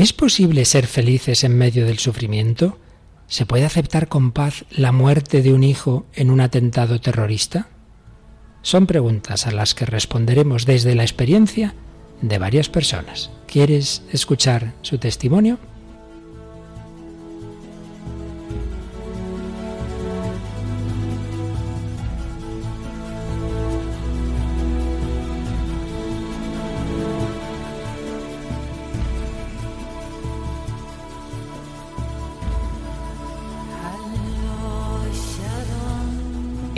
¿Es posible ser felices en medio del sufrimiento? ¿Se puede aceptar con paz la muerte de un hijo en un atentado terrorista? Son preguntas a las que responderemos desde la experiencia de varias personas. ¿Quieres escuchar su testimonio?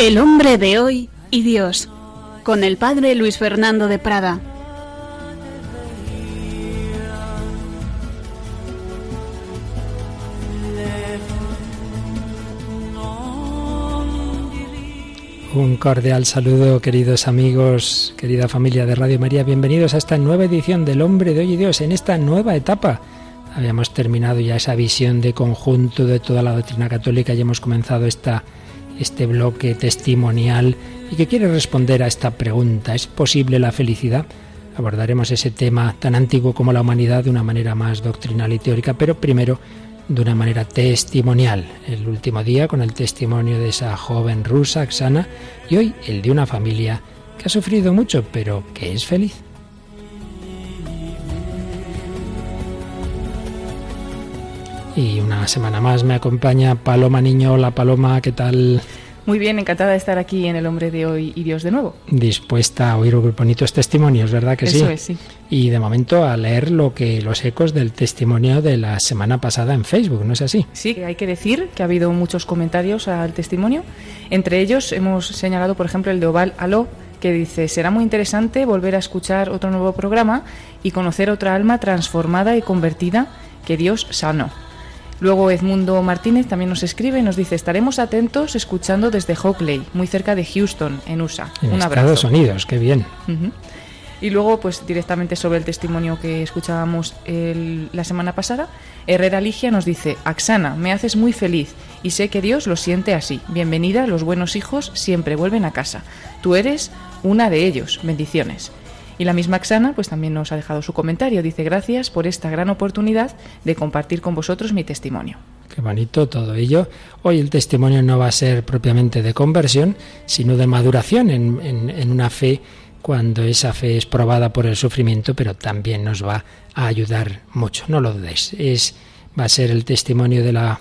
El hombre de hoy y Dios, con el padre Luis Fernando de Prada. Un cordial saludo, queridos amigos, querida familia de Radio María. Bienvenidos a esta nueva edición del Hombre de Hoy y Dios, en esta nueva etapa. Habíamos terminado ya esa visión de conjunto de toda la doctrina católica y hemos comenzado esta este bloque testimonial y que quiere responder a esta pregunta, ¿es posible la felicidad? Abordaremos ese tema tan antiguo como la humanidad de una manera más doctrinal y teórica, pero primero de una manera testimonial. El último día con el testimonio de esa joven rusa, Xana, y hoy el de una familia que ha sufrido mucho, pero que es feliz. Y una semana más me acompaña Paloma Niño. Hola Paloma, ¿qué tal? Muy bien, encantada de estar aquí en El Hombre de Hoy y Dios de nuevo. Dispuesta a oír bonitos testimonios, ¿verdad que sí? Eso es, sí. Y de momento a leer lo que los ecos del testimonio de la semana pasada en Facebook, ¿no es así? Sí, hay que decir que ha habido muchos comentarios al testimonio. Entre ellos hemos señalado, por ejemplo, el de Oval Aló, que dice, será muy interesante volver a escuchar otro nuevo programa y conocer otra alma transformada y convertida que Dios sanó. Luego Edmundo Martínez también nos escribe y nos dice, estaremos atentos escuchando desde Hockley, muy cerca de Houston, en USA. En Estados Unidos, qué bien. Y luego, pues directamente sobre el testimonio que escuchábamos la semana pasada, Herrera Ligia nos dice, Axana, me haces muy feliz y sé que Dios lo siente así. Bienvenida, los buenos hijos siempre vuelven a casa. Tú eres una de ellos. Bendiciones. Y la misma Xana pues también nos ha dejado su comentario. Dice gracias por esta gran oportunidad de compartir con vosotros mi testimonio. Qué bonito todo ello. Hoy el testimonio no va a ser propiamente de conversión, sino de maduración en, una fe cuando esa fe es probada por el sufrimiento, pero también nos va a ayudar mucho. No lo dudéis. Es, va a ser el testimonio de la,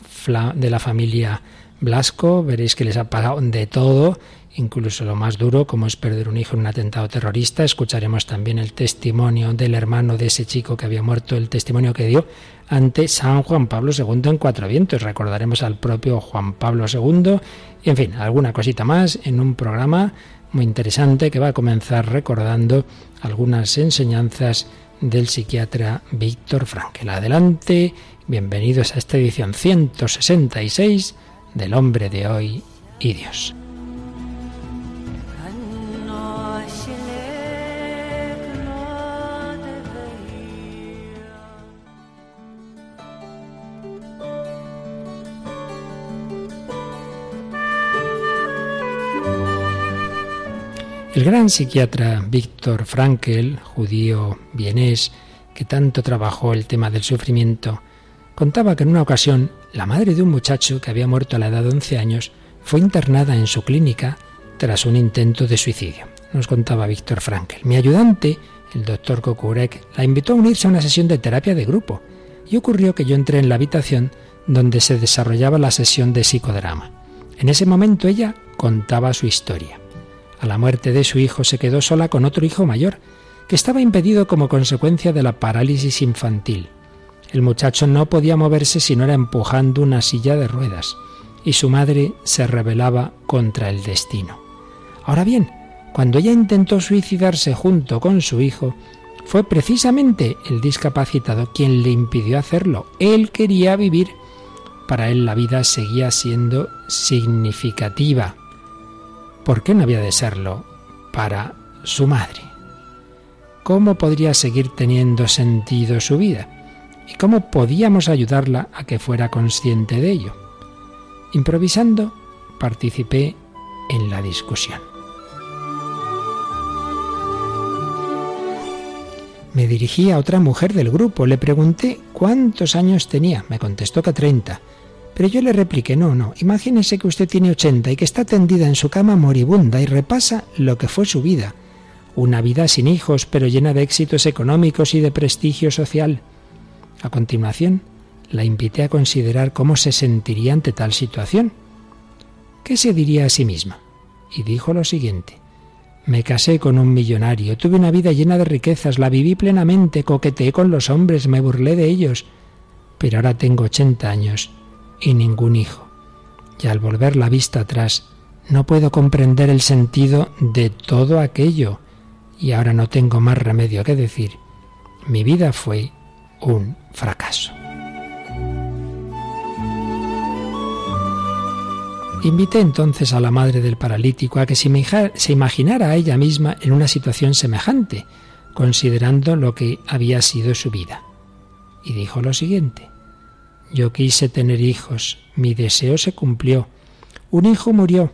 de la familia Blasco. Veréis que les ha pasado de todo incluso lo más duro, como es perder un hijo en un atentado terrorista. Escucharemos también el testimonio del hermano de ese chico que había muerto, el testimonio que dio ante San Juan Pablo II en Cuatro Vientos. Recordaremos al propio Juan Pablo II y, en fin, alguna cosita más en un programa muy interesante que va a comenzar recordando algunas enseñanzas del psiquiatra Víctor Frankel. Adelante, bienvenidos a esta edición 166 del Hombre de Hoy y Dios. El gran psiquiatra Víctor Frankel, judío vienés, que tanto trabajó el tema del sufrimiento, contaba que en una ocasión la madre de un muchacho que había muerto a la edad de 11 años fue internada en su clínica tras un intento de suicidio. Nos contaba Víctor Frankel. Mi ayudante, el doctor Kokurek, la invitó a unirse a una sesión de terapia de grupo y ocurrió que yo entré en la habitación donde se desarrollaba la sesión de psicodrama. En ese momento ella contaba su historia. A la muerte de su hijo se quedó sola con otro hijo mayor, que estaba impedido como consecuencia de la parálisis infantil. El muchacho no podía moverse si no era empujando una silla de ruedas, y su madre se rebelaba contra el destino. Ahora bien, cuando ella intentó suicidarse junto con su hijo, fue precisamente el discapacitado quien le impidió hacerlo. Él quería vivir. Para él la vida seguía siendo significativa. ¿Por qué no había de serlo para su madre? ¿Cómo podría seguir teniendo sentido su vida? ¿Y cómo podíamos ayudarla a que fuera consciente de ello? Improvisando, participé en la discusión. Me dirigí a otra mujer del grupo, le pregunté cuántos años tenía, me contestó que 30. Pero yo le repliqué, no, no, imagínese que usted tiene 80 y que está tendida en su cama moribunda y repasa lo que fue su vida. Una vida sin hijos, pero llena de éxitos económicos y de prestigio social. A continuación, la invité a considerar cómo se sentiría ante tal situación. ¿Qué se diría a sí misma? Y dijo lo siguiente. Me casé con un millonario, tuve una vida llena de riquezas, la viví plenamente, coqueteé con los hombres, me burlé de ellos. Pero ahora tengo ochenta años y ningún hijo. Y al volver la vista atrás, no puedo comprender el sentido de todo aquello. Y ahora no tengo más remedio que decir, mi vida fue un fracaso. Invité entonces a la madre del paralítico a que se imaginara a ella misma en una situación semejante, considerando lo que había sido su vida. Y dijo lo siguiente, yo quise tener hijos, mi deseo se cumplió, un hijo murió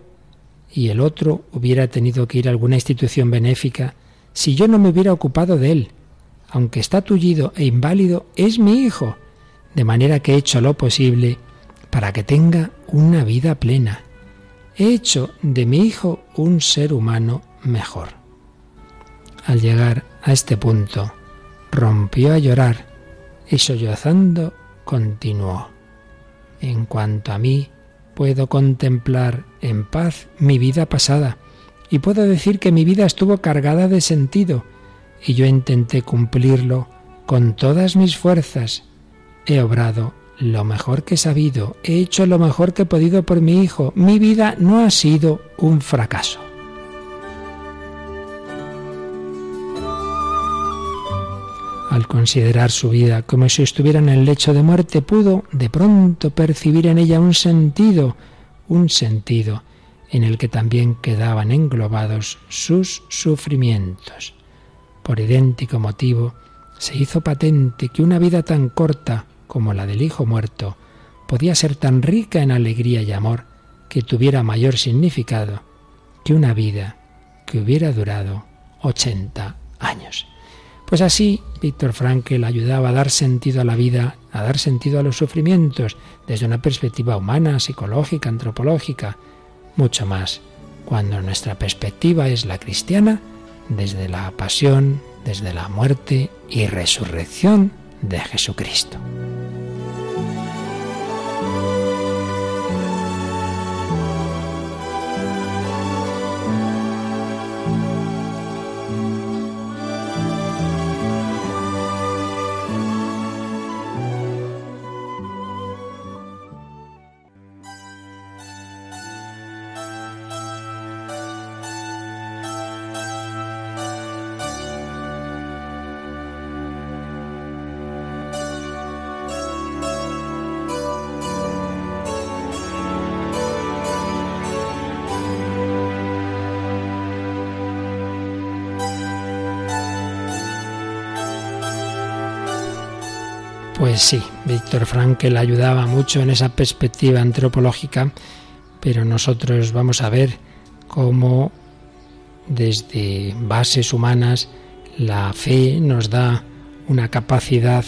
y el otro hubiera tenido que ir a alguna institución benéfica si yo no me hubiera ocupado de él. Aunque está tullido e inválido, es mi hijo, de manera que he hecho lo posible para que tenga una vida plena. He hecho de mi hijo un ser humano mejor. Al llegar a este punto, rompió a llorar y sollozando continuó. En cuanto a mí, puedo contemplar en paz mi vida pasada y puedo decir que mi vida estuvo cargada de sentido y yo intenté cumplirlo con todas mis fuerzas. He obrado lo mejor que he sabido, he hecho lo mejor que he podido por mi hijo. Mi vida no ha sido un fracaso. Al considerar su vida como si estuviera en el lecho de muerte, pudo de pronto percibir en ella un sentido, un sentido en el que también quedaban englobados sus sufrimientos. Por idéntico motivo, se hizo patente que una vida tan corta como la del Hijo muerto podía ser tan rica en alegría y amor que tuviera mayor significado que una vida que hubiera durado 80 años. Pues así, Víctor Frankl ayudaba a dar sentido a la vida, a dar sentido a los sufrimientos, desde una perspectiva humana, psicológica, antropológica, mucho más, cuando nuestra perspectiva es la cristiana, desde la pasión, desde la muerte y resurrección de Jesucristo. Pues sí, Víctor Frankl ayudaba mucho en esa perspectiva antropológica, pero nosotros vamos a ver cómo desde bases humanas la fe nos da una capacidad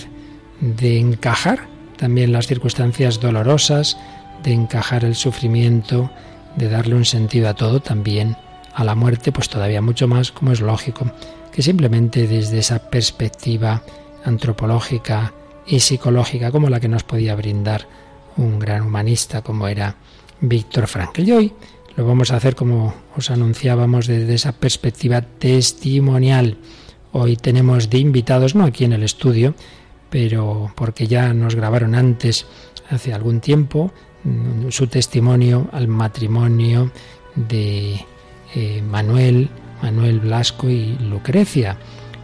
de encajar también las circunstancias dolorosas, de encajar el sufrimiento, de darle un sentido a todo, también a la muerte, pues todavía mucho más, como es lógico, que simplemente desde esa perspectiva antropológica, y psicológica como la que nos podía brindar un gran humanista como era Víctor Frankl. Y hoy lo vamos a hacer como os anunciábamos desde esa perspectiva testimonial. Hoy tenemos de invitados, no aquí en el estudio, pero porque ya nos grabaron antes, hace algún tiempo, mm, su testimonio al matrimonio de eh, Manuel, Manuel Blasco y Lucrecia.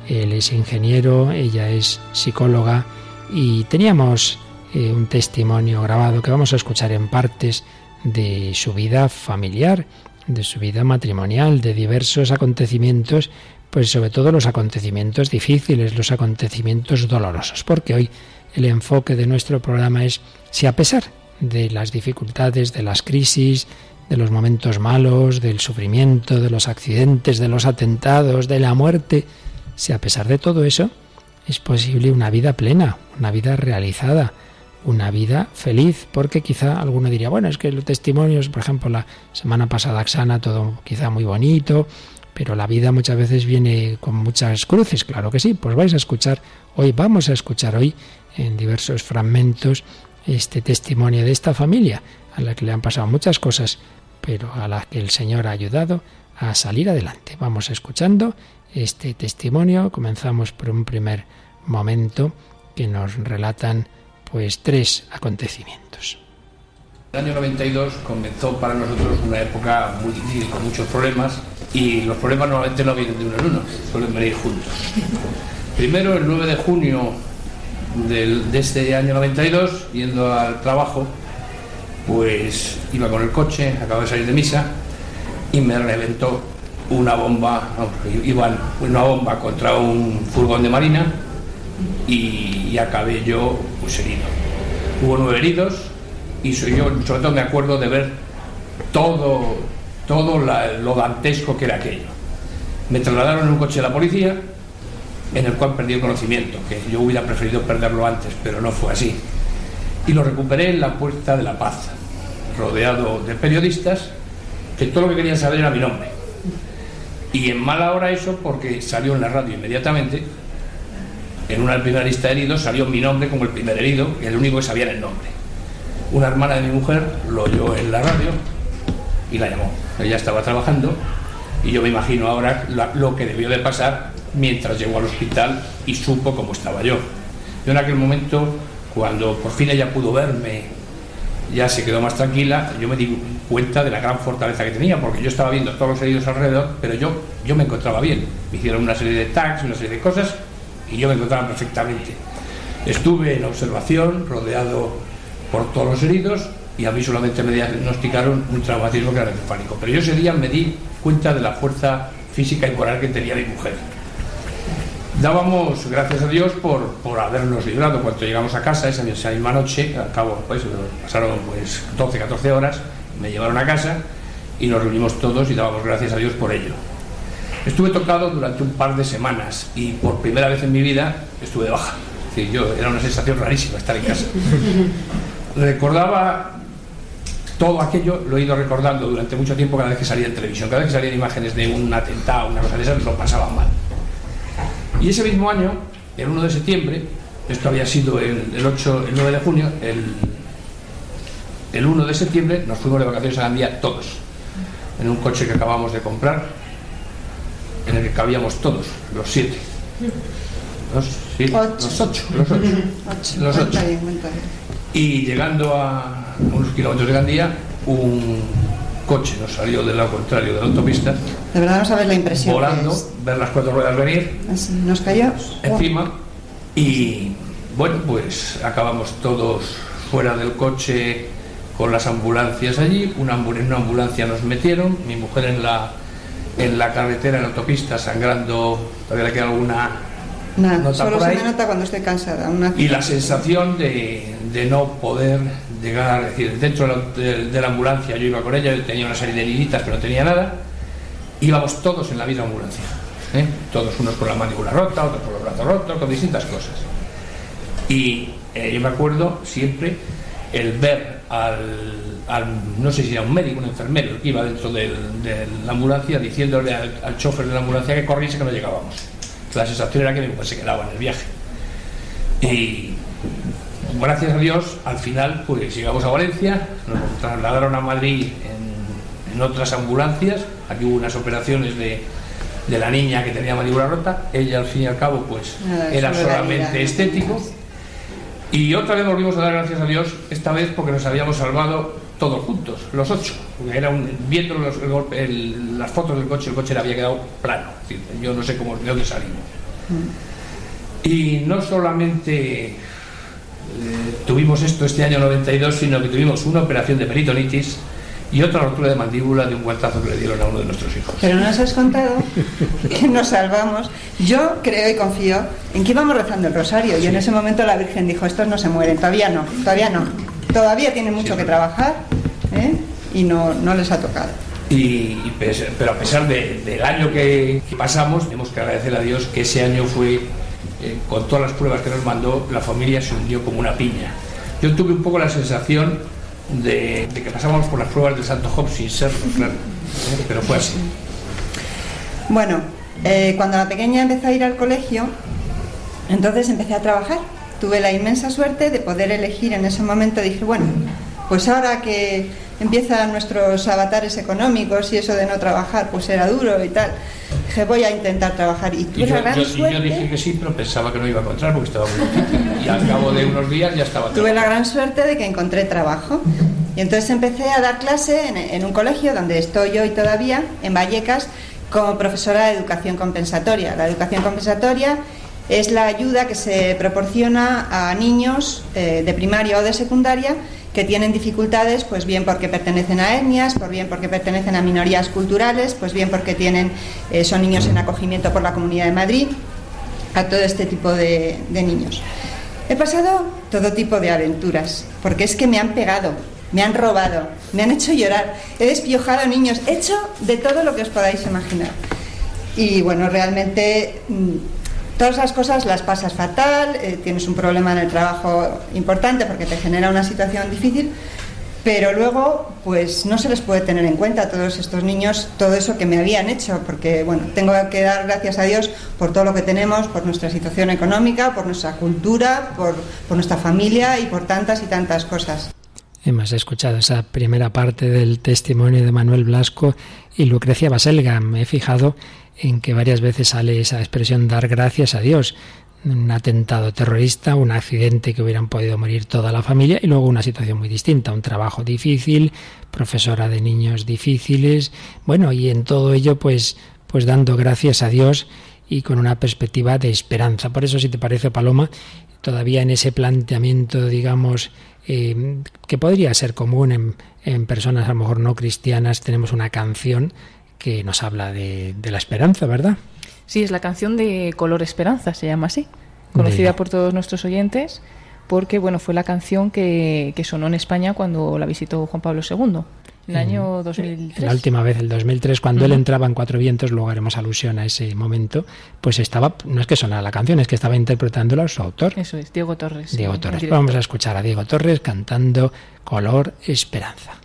Él es ingeniero, ella es psicóloga y teníamos eh, un testimonio grabado que vamos a escuchar en partes de su vida familiar, de su vida matrimonial, de diversos acontecimientos, pues sobre todo los acontecimientos difíciles, los acontecimientos dolorosos, porque hoy el enfoque de nuestro programa es si a pesar de las dificultades, de las crisis, de los momentos malos, del sufrimiento, de los accidentes, de los atentados, de la muerte, si a pesar de todo eso, es posible una vida plena, una vida realizada, una vida feliz, porque quizá alguno diría, bueno, es que los testimonios, por ejemplo, la semana pasada Axana, todo quizá muy bonito, pero la vida muchas veces viene con muchas cruces, claro que sí, pues vais a escuchar hoy, vamos a escuchar hoy en diversos fragmentos este testimonio de esta familia, a la que le han pasado muchas cosas, pero a la que el Señor ha ayudado a salir adelante. Vamos escuchando este testimonio, comenzamos por un primer momento que nos relatan pues tres acontecimientos. El año 92 comenzó para nosotros una época muy difícil, con muchos problemas, y los problemas normalmente no vienen de uno en uno, suelen venir juntos. Primero, el 9 de junio de este año 92, yendo al trabajo, pues iba con el coche, acabo de salir de misa, y me reventó una bomba, iban una bomba contra un furgón de marina y, acabé yo pues herido. Hubo nueve heridos y soy yo, sobre todo me acuerdo de ver todo, todo lo dantesco que era aquello. Me trasladaron en un coche de la policía en el cual perdí el conocimiento, que yo hubiera preferido perderlo antes, pero no fue así. Y lo recuperé en la Puerta de la Paz, rodeado de periodistas, que todo lo que querían saber era mi nombre. Y en mala hora eso, porque salió en la radio inmediatamente, en una primera lista de heridos salió mi nombre como el primer herido, el único que sabía el nombre. Una hermana de mi mujer lo oyó en la radio y la llamó. Ella estaba trabajando y yo me imagino ahora lo que debió de pasar mientras llegó al hospital y supo cómo estaba yo. Yo en aquel momento, cuando por fin ella pudo verme, ya se quedó más tranquila, yo me di cuenta de la gran fortaleza que tenía, porque yo estaba viendo todos los heridos alrededor, pero yo, yo me encontraba bien. Me hicieron una serie de tags, una serie de cosas, y yo me encontraba perfectamente. Estuve en observación, rodeado por todos los heridos, y a mí solamente me diagnosticaron un traumatismo craneoencefálico. Pero yo ese día me di cuenta de la fuerza física y moral que tenía mi mujer. Dábamos gracias a Dios por, por habernos librado cuando llegamos a casa esa, misma noche, al cabo, pues, pasaron pues 12, 14 horas, me llevaron a casa y nos reunimos todos y dábamos gracias a Dios por ello. Estuve tocado durante un par de semanas y por primera vez en mi vida estuve de baja. yo, era una sensación rarísima estar en casa. Recordaba todo aquello, lo he ido recordando durante mucho tiempo cada vez que salía en televisión, cada vez que salían imágenes de un atentado, una cosa de esas, lo pasaba mal. Y ese mismo año, el 1 de septiembre, esto había sido el, 8, el 9 de junio, el, el 1 de septiembre nos fuimos de vacaciones a Gandía todos, en un coche que acabamos de comprar, en el que cabíamos todos, los siete. Los, los ocho, los ocho. Los ocho. Y llegando a unos kilómetros de Gandía, un coche nos salió del lado contrario de la autopista. De verdad no sabes la impresión. Volando, ver las cuatro ruedas venir. nos cayó. Encima. Y bueno, pues acabamos todos fuera del coche con las ambulancias allí. Una, una ambulancia nos metieron, mi mujer en la, en la carretera, en la autopista, sangrando. Todavía le queda alguna nota solo se me nota cuando estoy cansada. Y la sensación de, de no poder llegar, es decir, dentro de la, ambulancia yo iba con ella, tenía una serie de heriditas pero no tenía nada, íbamos todos en la misma ambulancia, ¿eh? todos unos con la mandíbula rota, otros con los brazos rotos, con distintas cosas. Y eh, yo me acuerdo siempre el ver al, no sé si era un médico, un enfermero, que iba dentro de la ambulancia diciéndole al, chofer de la ambulancia que corriese que no llegábamos. La sensación era que mujer se quedaba en el viaje. Y gracias a Dios, al final, pues llegamos a Valencia, nos trasladaron a Madrid en, otras ambulancias, aquí hubo unas operaciones de, de, la niña que tenía mandíbula rota, ella al fin y al cabo, pues era solamente estético. Y otra vez volvimos a dar gracias a Dios, esta vez porque nos habíamos salvado todos juntos, los ocho. Era viendo las fotos del coche, el coche le había quedado plano. Yo no sé cómo, de dónde salimos. Mm. Y no solamente tuvimos esto este año 92, sino que tuvimos una operación de peritonitis y otra rotura de mandíbula de un guantazo que le dieron a uno de nuestros hijos. Pero no nos has contado que nos salvamos. Yo creo y confío en que íbamos rezando el rosario y en ese momento la Virgen dijo, estos no se mueren, todavía no, todavía no. Todavía tienen mucho que trabajar ¿eh? y no, no les ha tocado. Y, pero a pesar del año que, que, pasamos, tenemos que agradecer a Dios que ese año fue eh, con todas las pruebas que nos mandó, la familia se hundió como una piña. Yo tuve un poco la sensación de, que pasábamos por las pruebas del Santo Job sin serlo, claro, ¿eh? pero fue así. Bueno, eh, cuando la pequeña empezó a ir al colegio, entonces empecé a trabajar. Tuve la inmensa suerte de poder elegir en ese momento, dije, bueno, pues ahora que empiezan nuestros avatares económicos y eso de no trabajar, pues era duro y tal. Dije, voy a intentar trabajar. Y tuve yo, gran suerte. yo dije que sí, pero pensaba que no iba a encontrar porque estaba muy difícil. Y al cabo de unos días ya estaba Tuve la gran suerte de que encontré trabajo. Y entonces empecé a dar clase en, en un colegio donde estoy hoy todavía, en Vallecas, como profesora de educación compensatoria. La educación compensatoria es la ayuda que se proporciona a niños eh, de primaria o de secundaria que tienen dificultades, pues bien porque pertenecen a etnias, por bien porque pertenecen a minorías culturales, pues bien porque tienen, eh, son niños en acogimiento por la Comunidad de Madrid, a todo este tipo de, de niños. He pasado todo tipo de aventuras, porque es que me han pegado, me han robado, me han hecho llorar, he despiojado niños, he hecho de todo lo que os podáis imaginar. Y bueno, realmente mm, todas esas cosas las pasas fatal, eh, tienes un problema en el trabajo importante porque te genera una situación difícil, pero luego pues no se les puede tener en cuenta a todos estos niños todo eso que me habían hecho, porque bueno, tengo que dar gracias a Dios por todo lo que tenemos, por nuestra situación económica, por nuestra cultura, por, nuestra familia y por tantas y tantas cosas. Hemos escuchado esa primera parte del testimonio de Manuel Blasco y Lucrecia Baselga. Me he fijado en que varias veces sale esa expresión dar gracias a Dios. Un atentado terrorista, un accidente que hubieran podido morir toda la familia y luego una situación muy distinta, un trabajo difícil, profesora de niños difíciles, bueno, y en todo ello pues pues dando gracias a Dios y con una perspectiva de esperanza. Por eso, si te parece, Paloma, todavía en ese planteamiento, digamos, eh, que podría ser común en, en, personas a lo mejor no cristianas, tenemos una canción que nos habla de, de, la esperanza, ¿verdad? Sí, es la canción de Color Esperanza, se llama así, conocida de... por todos nuestros oyentes, porque bueno, fue la canción que, que sonó en España cuando la visitó Juan Pablo II. En el año 2003. La última vez, el 2003, cuando uh -huh. él entraba en Cuatro Vientos, luego haremos alusión a ese momento, pues estaba, no es que sonara la canción, es que estaba interpretándola su autor. Eso es, Diego Torres. Diego Torres. Vamos a escuchar a Diego Torres cantando Color Esperanza.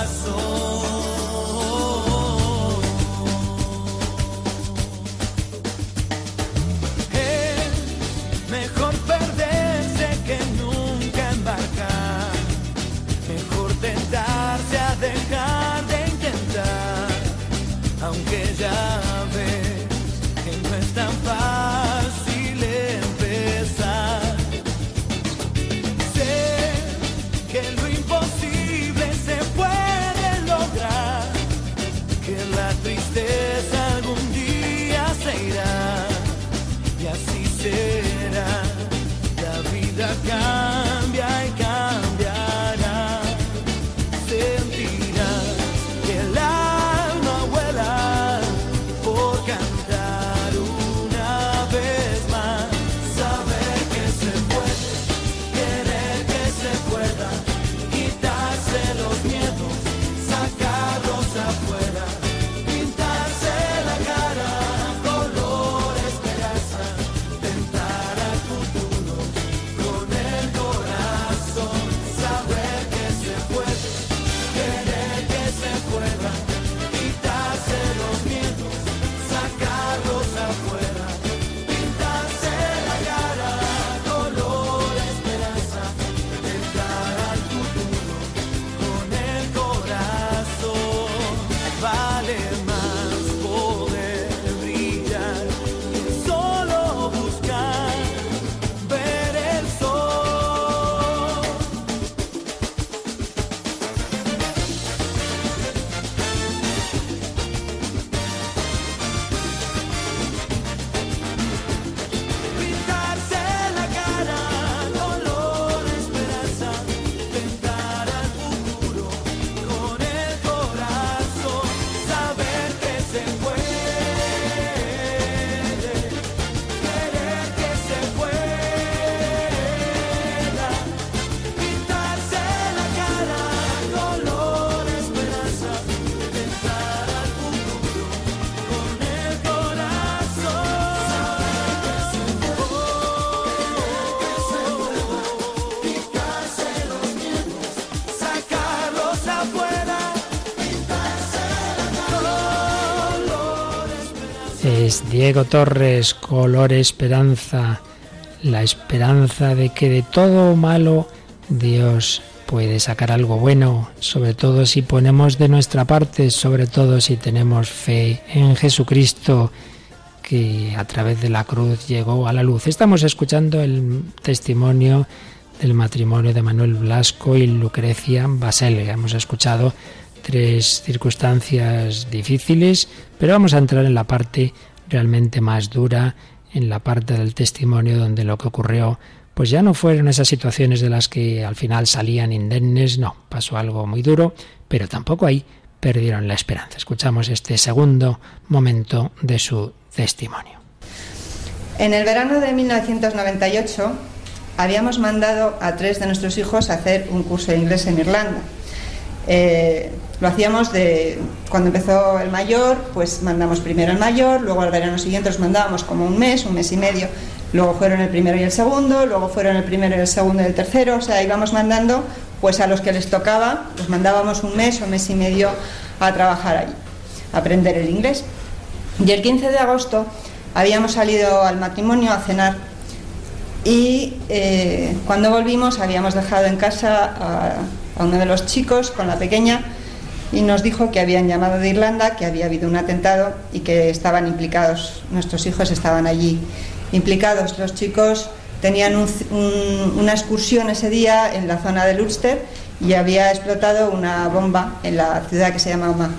Es Diego Torres, color esperanza, la esperanza de que de todo malo Dios puede sacar algo bueno, sobre todo si ponemos de nuestra parte, sobre todo si tenemos fe en Jesucristo que a través de la cruz llegó a la luz. Estamos escuchando el testimonio del matrimonio de Manuel Blasco y Lucrecia Baselga. Hemos escuchado tres circunstancias difíciles, pero vamos a entrar en la parte realmente más dura, en la parte del testimonio donde lo que ocurrió pues ya no fueron esas situaciones de las que al final salían indemnes, no, pasó algo muy duro, pero tampoco ahí perdieron la esperanza. Escuchamos este segundo momento de su testimonio. En el verano de 1998 habíamos mandado a tres de nuestros hijos a hacer un curso de inglés en Irlanda. Eh, lo hacíamos de cuando empezó el mayor, pues mandamos primero el mayor, luego al verano siguiente los mandábamos como un mes, un mes y medio, luego fueron el primero y el segundo, luego fueron el primero y el segundo y el tercero, o sea, íbamos mandando pues a los que les tocaba, los mandábamos un mes o mes y medio a trabajar allí, a aprender el inglés. Y el 15 de agosto habíamos salido al matrimonio a cenar y eh, cuando volvimos habíamos dejado en casa a, uno de los chicos con la pequeña y nos dijo que habían llamado de Irlanda, que había habido un atentado y que estaban implicados, nuestros hijos estaban allí implicados. Los chicos tenían un- un- una excursión ese día en la zona del Ulster y había explotado una bomba en la ciudad que se llama Omagh.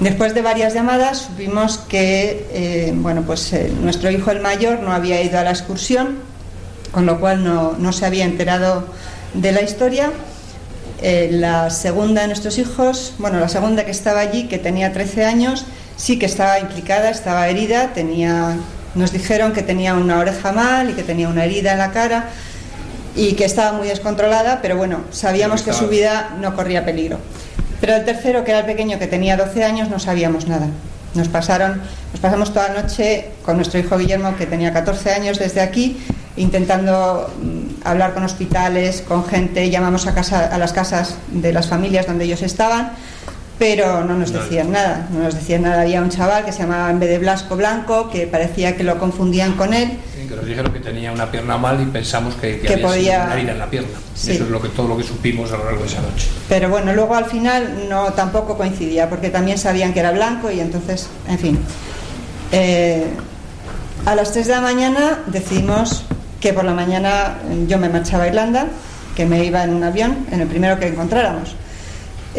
Después de varias llamadas supimos que eh, bueno, pues, eh, nuestro hijo el mayor no había ido a la excursión, con lo cual no, no se había enterado de la historia. Eh, la segunda de nuestros hijos, bueno, la segunda que estaba allí, que tenía 13 años, sí que estaba implicada, estaba herida, tenía, nos dijeron que tenía una oreja mal y que tenía una herida en la cara y que estaba muy descontrolada, pero bueno, sabíamos que su vida no corría peligro. Pero el tercero, que era el pequeño, que tenía 12 años, no sabíamos nada. Nos pasaron, nos pasamos toda la noche con nuestro hijo Guillermo, que tenía 14 años desde aquí, intentando mm, hablar con hospitales, con gente, llamamos a, casa, a las casas de las familias donde ellos estaban, pero no nos decían nada, no nos decían nada. Había un chaval que se llamaba en vez de Blasco Blanco, que parecía que lo confundían con él, Que nos dijeron que tenía una pierna mal y pensamos que, que Que había podía- una herida en la pierna. Sí. Eso es lo que, todo lo que supimos a lo largo de esa noche. Pero bueno, luego al final no tampoco coincidía, porque también sabían que era blanco y entonces, en fin. Eh, a las 3 de la mañana decidimos que por la mañana yo me marchaba a Irlanda, que me iba en un avión, en el primero que encontráramos.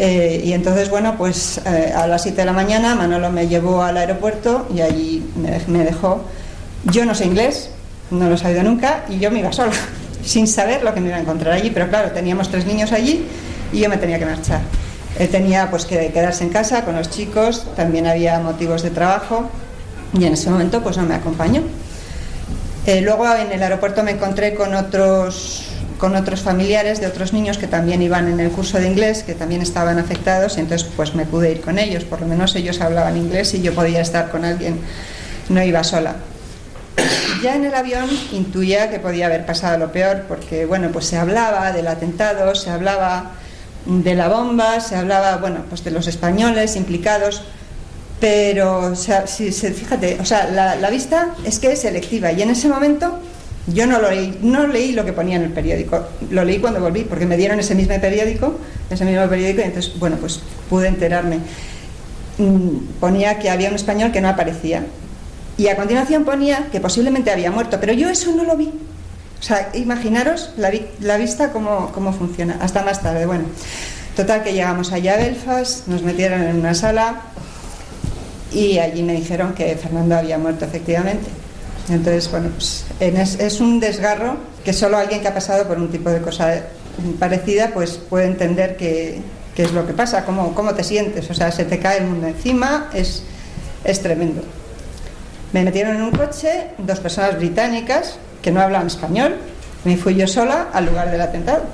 Eh, y entonces, bueno, pues eh, a las 7 de la mañana Manolo me llevó al aeropuerto y allí me, dejó. Yo no sé inglés, no lo he sabido nunca, y yo me iba sola, sin saber lo que me iba a encontrar allí. Pero claro, teníamos tres niños allí y yo me tenía que marchar. Él tenía pues que quedarse en casa con los chicos, también había motivos de trabajo y en ese momento pues no me acompañó. Eh, luego en el aeropuerto me encontré con otros, con otros familiares de otros niños que también iban en el curso de inglés, que también estaban afectados, y entonces pues me pude ir con ellos, por lo menos ellos hablaban inglés y yo podía estar con alguien, no iba sola. Ya en el avión intuía que podía haber pasado lo peor, porque bueno, pues se hablaba del atentado, se hablaba de la bomba, se hablaba, bueno, pues de los españoles implicados, pero o sea, si se, fíjate, o sea, la, la vista es que es selectiva y en ese momento yo no lo leí, no leí lo que ponía en el periódico, lo leí cuando volví, porque me dieron ese mismo periódico, ese mismo periódico, y entonces, bueno, pues pude enterarme. Mm, Ponía que había un español que no aparecía. Y a continuación ponía que posiblemente había muerto, pero yo eso no lo vi. O sea, imaginaros la, la vista cómo, cómo funciona, hasta más tarde. Bueno, total que llegamos allá a Belfast, nos metieron en una sala y allí me dijeron que Fernando había muerto efectivamente. Entonces, bueno, pues es, un desgarro que solo alguien que ha pasado por un tipo de cosa parecida pues puede entender qué es lo que pasa, cómo, cómo te sientes. O sea, se te cae el mundo encima, es, es tremendo. Me metieron en un coche, dos personas británicas que no hablan español. Me fui yo sola al lugar del atentado.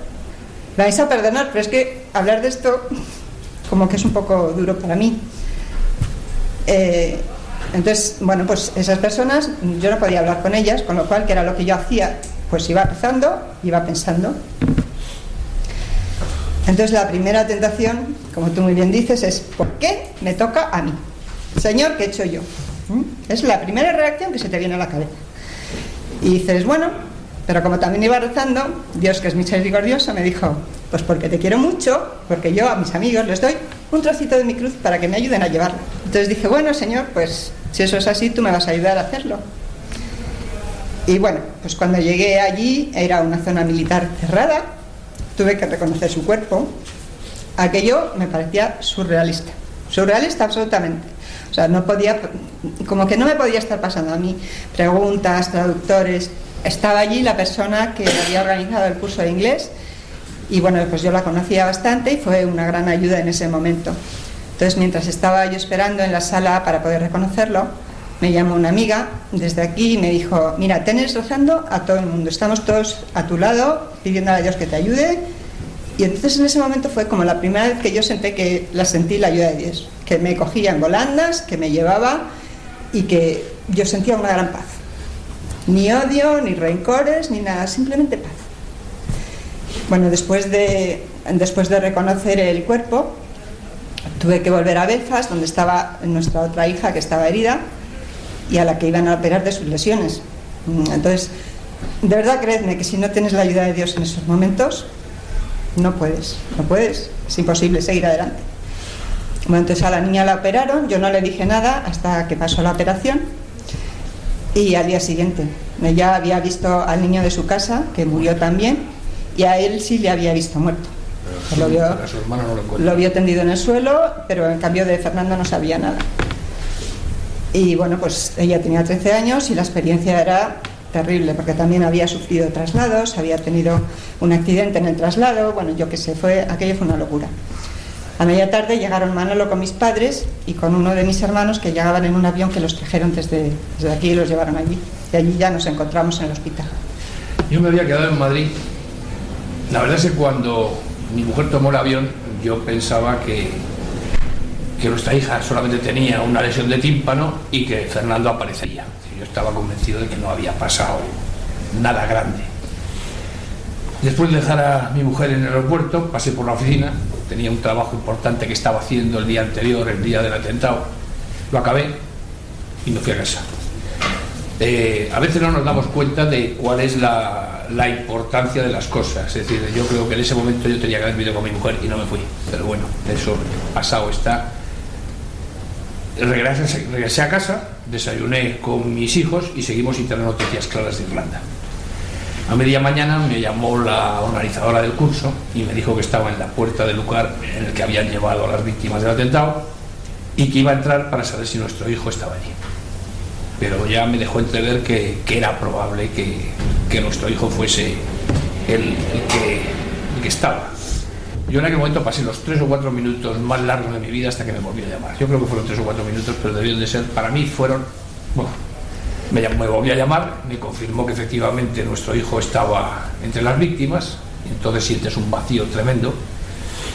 Me vais a perdonar, pero es que hablar de esto como que es un poco duro para mí. Eh, entonces, bueno, pues esas personas, yo no podía hablar con ellas, con lo cual, que era lo que yo hacía, pues iba rezando, iba pensando. Entonces, la primera tentación, como tú muy bien dices, es ¿por qué me toca a mí? Señor, ¿qué he hecho yo? ¿Mm? Es la primera reacción que se te viene a la cabeza. Y dices, bueno, pero como también iba rezando, Dios que es misericordioso me dijo, pues porque te quiero mucho, porque yo a mis amigos les doy un trocito de mi cruz para que me ayuden a llevarla. Entonces dije, bueno, Señor, pues si eso es así, tú me vas a ayudar a hacerlo. Y bueno, pues cuando llegué allí era una zona militar cerrada, tuve que reconocer su cuerpo. Aquello me parecía surrealista, surrealista absolutamente. O sea, no podía, como que no me podía estar pasando a mí preguntas, traductores. Estaba allí la persona que había organizado el curso de inglés y bueno, pues yo la conocía bastante y fue una gran ayuda en ese momento. Entonces, mientras estaba yo esperando en la sala para poder reconocerlo, me llamó una amiga desde aquí y me dijo, mira, tenés rozando a todo el mundo, estamos todos a tu lado pidiendo a Dios que te ayude. Y entonces en ese momento fue como la primera vez que yo senté que la sentí la ayuda de Dios que me cogía en volandas, que me llevaba y que yo sentía una gran paz. Ni odio, ni rencores, ni nada, simplemente paz. Bueno, después de, después de reconocer el cuerpo, tuve que volver a Belfast, donde estaba nuestra otra hija que estaba herida y a la que iban a operar de sus lesiones. Entonces, de verdad, creedme que si no tienes la ayuda de Dios en esos momentos, no puedes, no puedes, es imposible seguir adelante. Bueno, entonces a la niña la operaron, yo no le dije nada hasta que pasó la operación y al día siguiente ella había visto al niño de su casa, que murió también, y a él sí le había visto muerto. Lo vio, lo vio tendido en el suelo, pero en cambio de Fernando no sabía nada. Y bueno, pues ella tenía 13 años y la experiencia era terrible, porque también había sufrido traslados, había tenido un accidente en el traslado, bueno, yo qué sé, fue, aquello fue una locura. A media tarde llegaron Manolo con mis padres y con uno de mis hermanos que llegaban en un avión que los trajeron desde, desde aquí y los llevaron allí. Y allí ya nos encontramos en el hospital. Yo me había quedado en Madrid. La verdad es que cuando mi mujer tomó el avión, yo pensaba que, que nuestra hija solamente tenía una lesión de tímpano y que Fernando aparecería. Yo estaba convencido de que no había pasado nada grande. Después de dejar a mi mujer en el aeropuerto, pasé por la oficina tenía un trabajo importante que estaba haciendo el día anterior, el día del atentado. Lo acabé y me fui a casa. Eh, a veces no nos damos cuenta de cuál es la, importancia de las cosas. Es decir, yo creo que en ese momento yo tenía que haber vivido con mi mujer y no me fui. Pero bueno, eso pasado está. Regresé, regresé a casa, desayuné con mis hijos y seguimos sin noticias claras de Irlanda. A media mañana me llamó la organizadora del curso y me dijo que estaba en la puerta del lugar en el que habían llevado a las víctimas del atentado y que iba a entrar para saber si nuestro hijo estaba allí. Pero ya me dejó entender que, que era probable que, que, nuestro hijo fuese el, que, que, estaba. Yo en aquel momento pasé los tres o cuatro minutos más largos de mi vida hasta que me volvió a llamar. Yo creo que fueron tres o cuatro minutos, pero debieron de ser, para mí fueron, bueno, me, me volvió a llamar, me confirmó que efectivamente nuestro hijo estaba entre las víctimas, entonces sientes un vacío tremendo,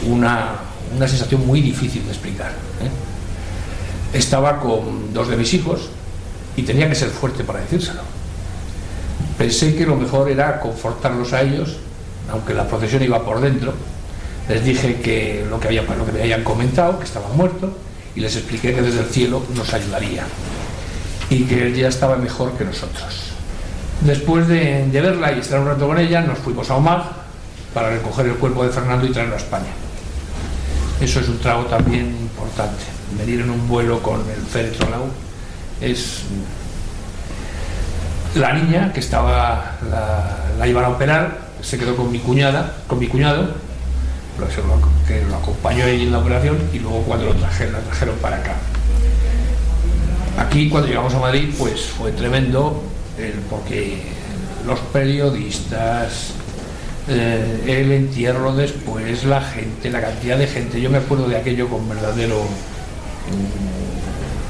una, una sensación muy difícil de explicar. ¿eh? Estaba con dos de mis hijos y tenía que ser fuerte para decírselo. Pensé que lo mejor era confortarlos a ellos, aunque la procesión iba por dentro. Les dije que lo que, había, lo que me habían comentado, que estaba muerto, y les expliqué que desde el cielo nos ayudaría y que él ya estaba mejor que nosotros. Después de, verla y estar un rato con ella, nos fuimos a Omar para recoger el cuerpo de Fernando y traerlo a España. Eso es un trago también importante. Venir en un vuelo con el féretro al lado es la niña que estaba la, la, iban a operar se quedó con mi cuñada con mi cuñado que lo acompañó en la operación y luego cuando lo trajeron, lo trajeron para acá. Aquí cuando llegamos a Madrid pues fue tremendo porque los periodistas, eh, el entierro después, la gente, la cantidad de gente, yo me acuerdo de aquello con verdadero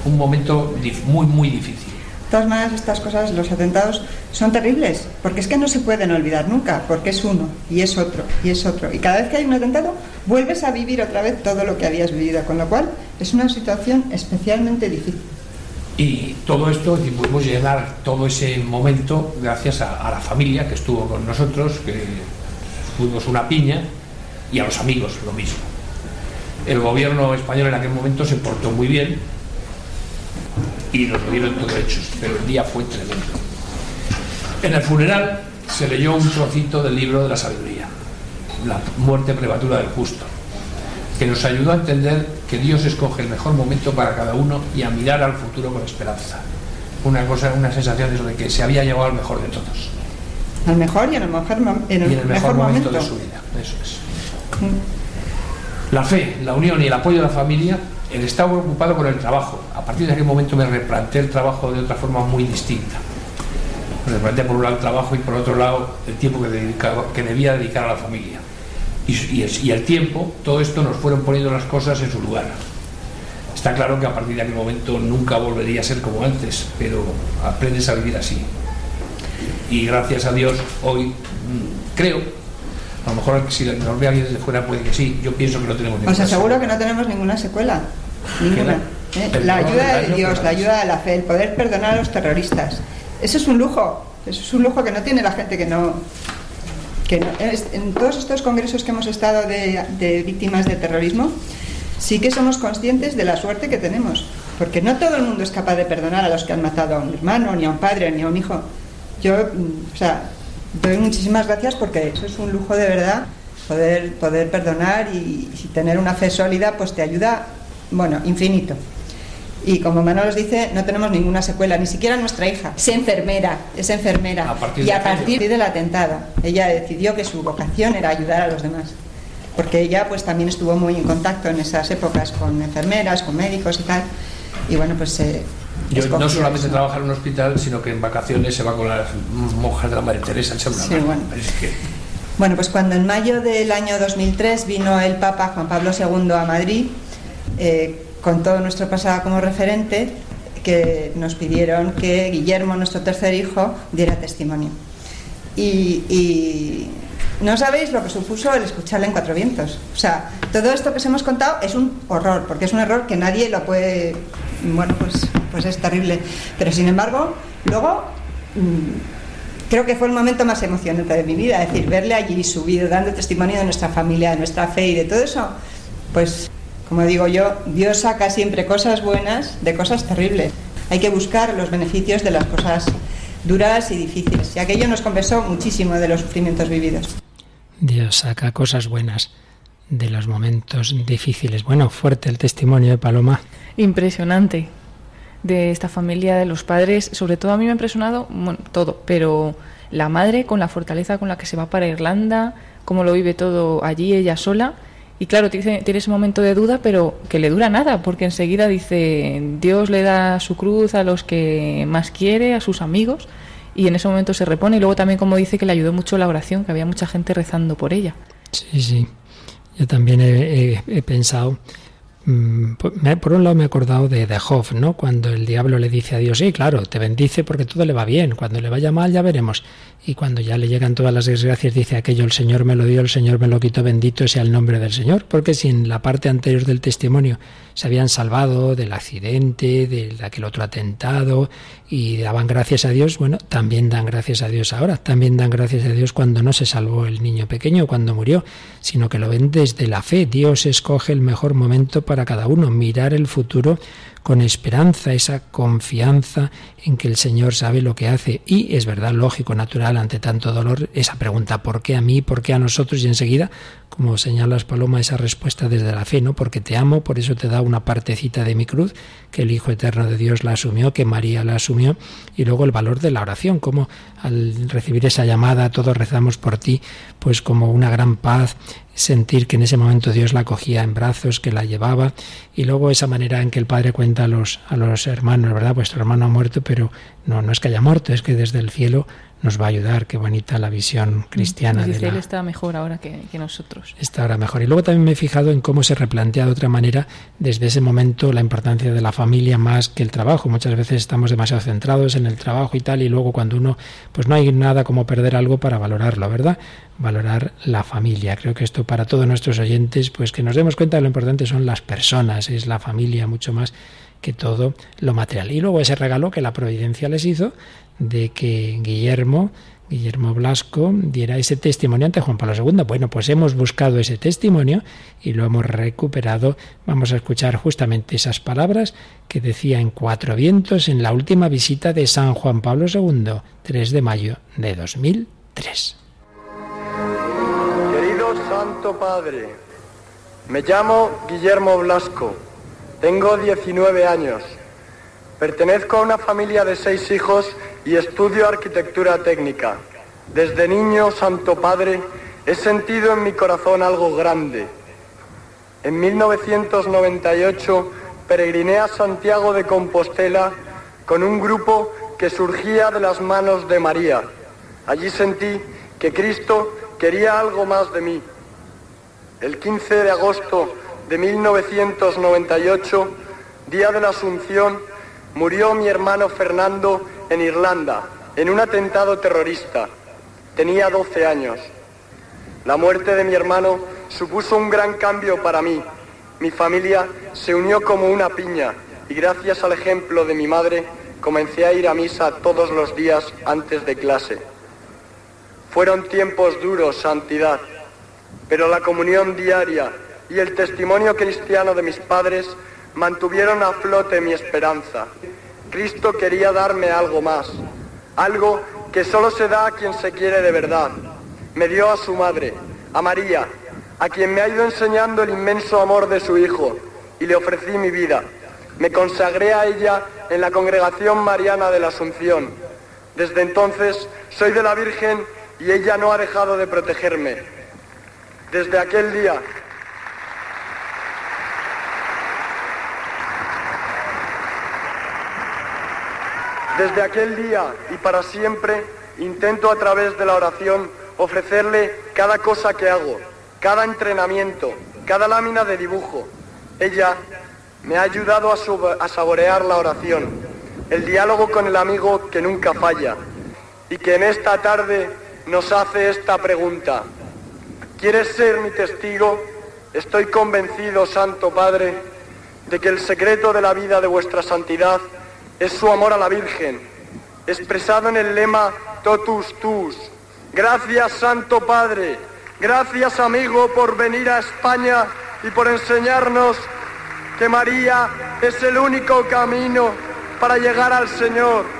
un, momento muy muy difícil. De todas maneras, estas cosas, los atentados, son terribles, porque es que no se pueden olvidar nunca, porque es uno, y es otro, y es otro. Y cada vez que hay un atentado, vuelves a vivir otra vez todo lo que habías vivido, con lo cual es una situación especialmente difícil. Y todo esto, y pudimos llenar todo ese momento gracias a, a, la familia que estuvo con nosotros, que fuimos una piña, y a los amigos lo mismo. El gobierno español en aquel momento se portó muy bien y nos lo dieron todo hechos, pero el día fue tremendo. En el funeral se leyó un trocito del libro de la sabiduría, la muerte prematura del justo, que nos ayudó a entender que Dios escoge el mejor momento para cada uno y a mirar al futuro con esperanza. Una cosa, una sensación de que se había llegado al mejor de todos. Al mejor y en el mejor, en el y en el mejor, momento, de su vida. Eso es. La fe, la unión y el apoyo de la familia, el estado ocupado con el trabajo. A partir de aquel momento me replanteé el trabajo de otra forma muy distinta. Me replanteé por un lado el trabajo y por otro lado el tiempo que, debía dedicar a la familia. Y, y, el, y el tiempo, todo esto nos fueron poniendo las cosas en su lugar. Está claro que a partir de aquel momento nunca volvería a ser como antes, pero aprendes a vivir así. Y gracias a Dios hoy mm, creo a lo mejor si nos ve alguien desde fuera puede que sí. Yo pienso que no tenemos ninguna Os aseguro que no tenemos ninguna secuela. Ninguna. ¿eh? La ayuda de Dios, la ayuda de la fe, el poder perdonar a los terroristas. Eso es un lujo. Eso es un lujo que no tiene la gente que no. Que no, en todos estos congresos que hemos estado de, de víctimas de terrorismo, sí que somos conscientes de la suerte que tenemos. Porque no todo el mundo es capaz de perdonar a los que han matado a un hermano, ni a un padre, ni a un hijo. Yo, mm, o sea, doy muchísimas gracias porque eso es un lujo de verdad, poder, poder perdonar y, y tener una fe sólida, pues te ayuda, bueno, infinito. Y como Manuel os dice, no tenemos ninguna secuela, ni siquiera nuestra hija. Es enfermera, es enfermera. A partir y a partir aquello. del atentado, ella decidió que su vocación era ayudar a los demás. Porque ella pues también estuvo muy en contacto en esas épocas con enfermeras, con médicos y tal. Y bueno, pues eh, Yo no solamente eso. trabajo en un hospital, sino que en vacaciones se va con las monjas de la Madre Teresa Sí, bueno. Es que Bueno, pues cuando en mayo del año 2003 vino el Papa Juan Pablo II a Madrid, eh, con todo nuestro pasado como referente, que nos pidieron que Guillermo, nuestro tercer hijo, diera testimonio. Y, y no sabéis lo que supuso el escucharle en Cuatro Vientos. O sea, todo esto que os hemos contado es un horror, porque es un error que nadie lo puede... Bueno, pues, pues es terrible. Pero sin embargo, luego... mm, creo que fue el momento más emocionante de mi vida, es decir, verle allí subido, dando testimonio de nuestra familia, de nuestra fe y de todo eso, pues como digo yo, Dios saca siempre cosas buenas de cosas terribles. Hay que buscar los beneficios de las cosas duras y difíciles. Y aquello nos compensó muchísimo de los sufrimientos vividos. Dios saca cosas buenas de los momentos difíciles. Bueno, fuerte el testimonio de Paloma. Impresionante de esta familia, de los padres. Sobre todo a mí me ha impresionado bueno, todo, pero la madre con la fortaleza con la que se va para Irlanda, cómo lo vive todo allí ella sola. Y claro, tiene, tiene ese momento de duda, pero que le dura nada, porque enseguida dice, Dios le da su cruz a los que más quiere, a sus amigos, y en ese momento se repone. Y luego también, como dice, que le ayudó mucho la oración, que había mucha gente rezando por ella. Sí, sí. Yo también he, he- pensado. mm, por un lado me he acordado de, de Job, ¿no? Cuando el diablo le dice a Dios, sí, claro, te bendice porque todo le va bien. Cuando le vaya mal ya veremos. Y cuando ya le llegan todas las desgracias, dice aquello, el Señor me lo dio, el Señor me lo quitó, bendito sea el nombre del Señor. Porque si en la parte anterior del testimonio se habían salvado del accidente, de aquel otro atentado, y daban gracias a Dios, bueno, también dan gracias a Dios ahora. También dan gracias a Dios cuando no se salvó el niño pequeño, cuando murió, sino que lo ven desde la fe. Dios escoge el mejor momento para cada uno, mirar el futuro con esperanza, esa confianza en que el Señor sabe lo que hace. Y es verdad, lógico, natural, ante tanto dolor, esa pregunta, ¿por qué a mí? ¿Por qué a nosotros? Y enseguida, como señalas, Paloma, esa respuesta desde la fe, ¿no? Porque te amo, por eso te da una partecita de mi cruz, que el Hijo Eterno de Dios la asumió, que María la asumió, y luego el valor de la oración, como al recibir esa llamada, todos rezamos por ti, pues como una gran paz, sentir que en ese momento Dios la cogía en brazos, que la llevaba, y luego esa manera en que el Padre cuenta a los, a los hermanos, ¿verdad? Vuestro hermano ha muerto, pero no, no es que haya muerto, es que desde el cielo nos va a ayudar. Qué bonita la visión cristiana Nos de dice, la, él está mejor ahora que, que nosotros. está ahora mejor. Y luego también me he fijado en cómo se replantea de otra manera desde ese momento la importancia de la familia más que el trabajo. Muchas veces estamos demasiado centrados en el trabajo y tal, y luego cuando uno, pues no hay nada como perder algo para valorarlo, ¿verdad? Valorar la familia. Creo que esto para todos nuestros oyentes, pues que nos demos cuenta de lo importante son las personas, es la familia mucho más que todo lo material. Y luego ese regalo que la providencia les hizo de que Guillermo Guillermo Blasco diera ese testimonio ante Juan Pablo II. Bueno, pues hemos buscado ese testimonio y lo hemos recuperado. Vamos a escuchar justamente esas palabras que decía en Cuatro Vientos en la última visita de San Juan Pablo II, 3 de mayo de 2003. Querido Santo Padre, me llamo Guillermo Blasco, tengo 19 años, pertenezco a una familia de seis hijos y estudio arquitectura técnica. Desde niño, Santo Padre, he sentido en mi corazón algo grande. En 1998 peregriné a Santiago de Compostela con un grupo que surgía de las manos de María. Allí sentí que Cristo quería algo más de mí. El 15 de agosto de 1998, día de la Asunción, murió mi hermano Fernando en Irlanda, en un atentado terrorista. Tenía 12 años. La muerte de mi hermano supuso un gran cambio para mí. Mi familia se unió como una piña y gracias al ejemplo de mi madre comencé a ir a misa todos los días antes de clase. Fueron tiempos duros, santidad, pero la comunión diaria y el testimonio cristiano de mis padres mantuvieron a flote mi esperanza. Cristo quería darme algo más, algo que solo se da a quien se quiere de verdad. Me dio a su madre, a María, a quien me ha ido enseñando el inmenso amor de su Hijo, y le ofrecí mi vida. Me consagré a ella en la congregación mariana de la Asunción. Desde entonces soy de la Virgen y ella no ha dejado de protegerme. Desde aquel día Desde aquel día y para siempre intento a través de la oración ofrecerle cada cosa que hago, cada entrenamiento, cada lámina de dibujo. Ella me ha ayudado a, saborear la oración, el diálogo con el amigo que nunca falla y que en esta tarde nos hace esta pregunta. ¿Quieres ser mi testigo? Estoy convencido, Santo Padre, de que el secreto de la vida de vuestra santidad es su amor a la Virgen, expresado en el lema Totus Tus. Gracias, Santo Padre. Gracias, amigo, por venir a España y por enseñarnos que María es el único camino para llegar al Señor.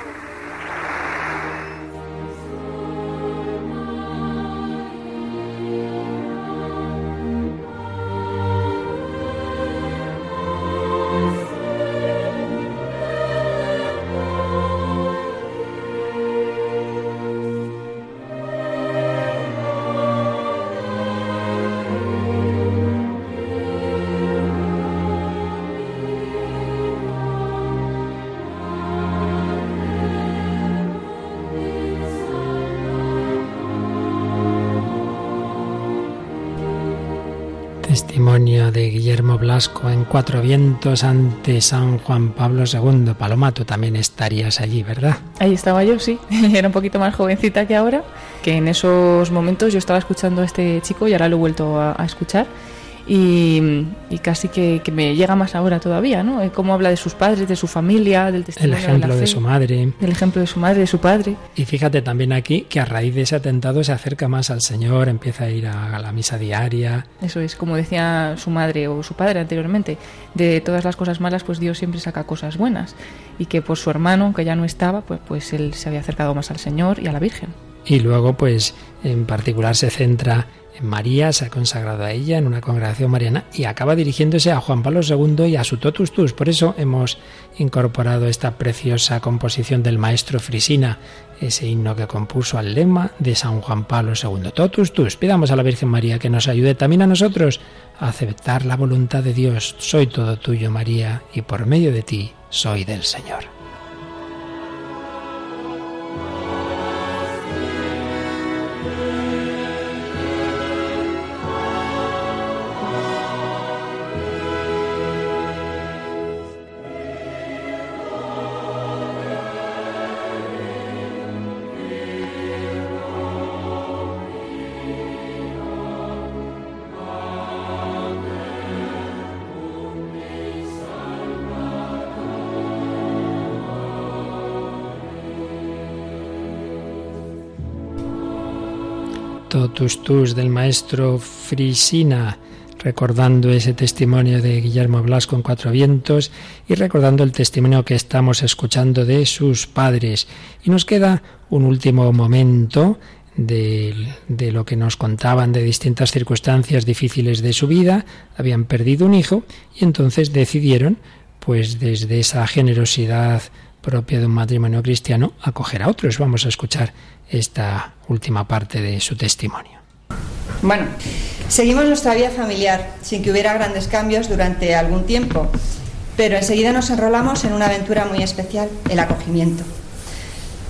De Guillermo Blasco en Cuatro Vientos ante San Juan Pablo II. Paloma, tú también estarías allí, ¿verdad? Ahí estaba yo, sí. Era un poquito más jovencita que ahora, que en esos momentos yo estaba escuchando a este chico y ahora lo he vuelto a, a escuchar y, casi que, me llega más ahora todavía, ¿no? Eh, cómo habla de sus padres, de su familia, del testimonio El ejemplo de, su madre. El ejemplo de su madre, de su padre. Y fíjate también aquí que a raíz de ese atentado se acerca más al Señor, empieza a ir a, la misa diaria. Eso es, como decía su madre o su padre anteriormente, de todas las cosas malas, pues Dios siempre saca cosas buenas. Y que por su hermano, que ya no estaba, pues, pues él se había acercado más al Señor y a la Virgen. Y luego, pues, en particular se centra María se ha consagrado a ella en una congregación mariana y acaba dirigiéndose a Juan Pablo II y a su Totus Tus. Por eso hemos incorporado esta preciosa composición del maestro Frisina, ese himno que compuso al lema de San Juan Pablo II. Totus Tus. Pidamos a la Virgen María que nos ayude también a nosotros a aceptar la voluntad de Dios. Soy todo tuyo, María, y por medio de ti soy del Señor. Tus del maestro Frisina, recordando ese testimonio de Guillermo Blasco en Cuatro Vientos y recordando el testimonio que estamos escuchando de sus padres. Y nos queda un último momento de, de, lo que nos contaban de distintas circunstancias difíciles de su vida, habían perdido un hijo y entonces decidieron, pues desde esa generosidad propia de un matrimonio cristiano, acoger a otros. Vamos a escuchar esta última parte de su testimonio. Bueno, seguimos nuestra vida familiar sin que hubiera grandes cambios durante algún tiempo, pero enseguida nos enrolamos en una aventura muy especial, el acogimiento.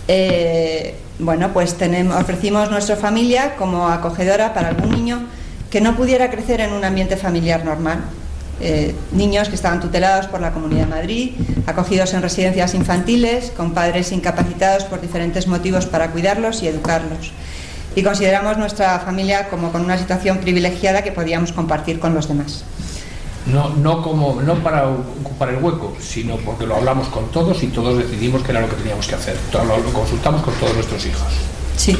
Eh, bueno, pues ofrecimos nuestra familia como acogedora para algún niño que no pudiera crecer en un ambiente familiar normal. Eh, niños que estaban tutelados por la Comunidad de Madrid, acogidos en residencias infantiles, con padres incapacitados por diferentes motivos para cuidarlos y educarlos. Y consideramos nuestra familia como con una situación privilegiada que podíamos compartir con los demás. No, no, como, no para ocupar el hueco, sino porque lo hablamos con todos y todos decidimos que era lo que teníamos que hacer. Lo, lo consultamos con todos nuestros hijos. Sí.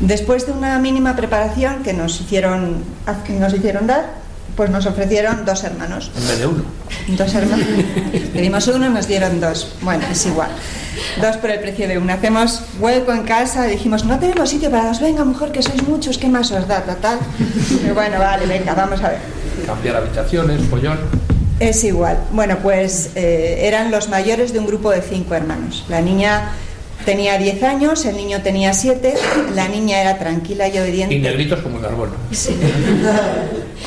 Después de una mínima preparación que nos hicieron, que nos hicieron dar, pues nos ofrecieron dos hermanos. En vez de uno. Dos hermanos. Pedimos uno, nos dieron dos. Bueno, es igual. Dos por el precio de uno. Hacemos hueco en casa, dijimos, no tenemos sitio para dos, venga, mejor que sois muchos, ¿qué más os da? Total. Y bueno, vale, venga, vamos a ver. Cambiar habitaciones, pollón. Es igual. Bueno, pues eh, eran los mayores de un grupo de cinco hermanos. La niña tenía 10 años, el niño tenía 7, la niña era tranquila y obediente. Y negritos como el carbón. Sí.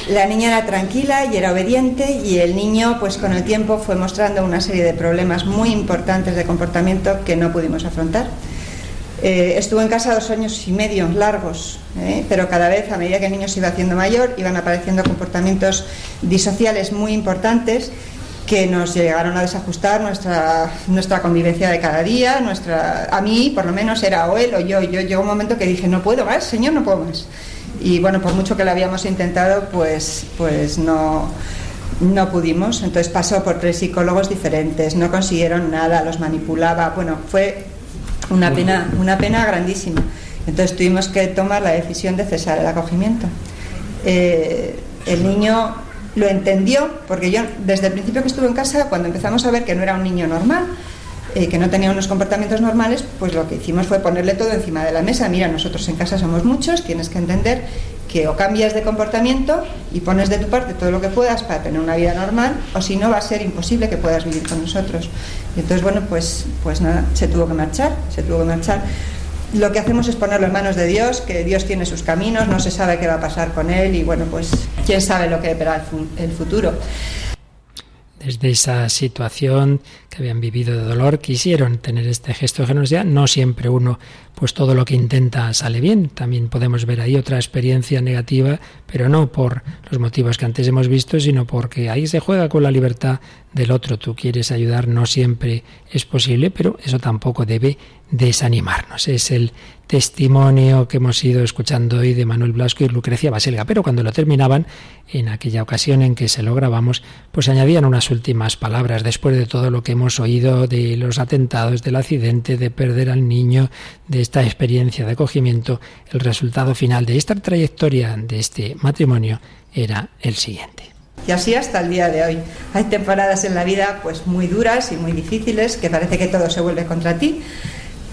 La niña era tranquila y era obediente y el niño pues con el tiempo fue mostrando una serie de problemas muy importantes de comportamiento que no pudimos afrontar. Eh, estuvo en casa dos años y medio largos, ¿eh? pero cada vez a medida que el niño se iba haciendo mayor iban apareciendo comportamientos disociales muy importantes que nos llegaron a desajustar nuestra, nuestra convivencia de cada día, nuestra, a mí por lo menos era o él o yo, yo llegó un momento que dije, no puedo más, señor, no puedo más. Y bueno, por mucho que lo habíamos intentado, pues, pues no, no pudimos. Entonces pasó por tres psicólogos diferentes, no consiguieron nada, los manipulaba. Bueno, fue una pena, una pena grandísima. Entonces tuvimos que tomar la decisión de cesar el acogimiento. Eh, el niño lo entendió, porque yo desde el principio que estuve en casa, cuando empezamos a ver que no era un niño normal, eh, que no tenía unos comportamientos normales, pues lo que hicimos fue ponerle todo encima de la mesa. Mira, nosotros en casa somos muchos, tienes que entender que o cambias de comportamiento y pones de tu parte todo lo que puedas para tener una vida normal, o si no va a ser imposible que puedas vivir con nosotros. Y entonces, bueno, pues, pues nada, se tuvo que marchar, se tuvo que marchar lo que hacemos es ponerlo en manos de Dios, que Dios tiene sus caminos, no se sabe qué va a pasar con él y bueno, pues quién sabe lo que espera el futuro. Desde esa situación que habían vivido de dolor, quisieron tener este gesto de generosidad. No siempre uno, pues todo lo que intenta sale bien. También podemos ver ahí otra experiencia negativa, pero no por los motivos que antes hemos visto, sino porque ahí se juega con la libertad del otro. Tú quieres ayudar, no siempre es posible, pero eso tampoco debe desanimarnos. Es el testimonio que hemos ido escuchando hoy de Manuel Blasco y Lucrecia Baselga, pero cuando lo terminaban, en aquella ocasión en que se lo grabamos, pues añadían unas últimas palabras después de todo lo que hemos oído de los atentados, del accidente, de perder al niño, de esta experiencia de acogimiento, el resultado final de esta trayectoria de este matrimonio era el siguiente. Y así hasta el día de hoy. Hay temporadas en la vida pues muy duras y muy difíciles que parece que todo se vuelve contra ti,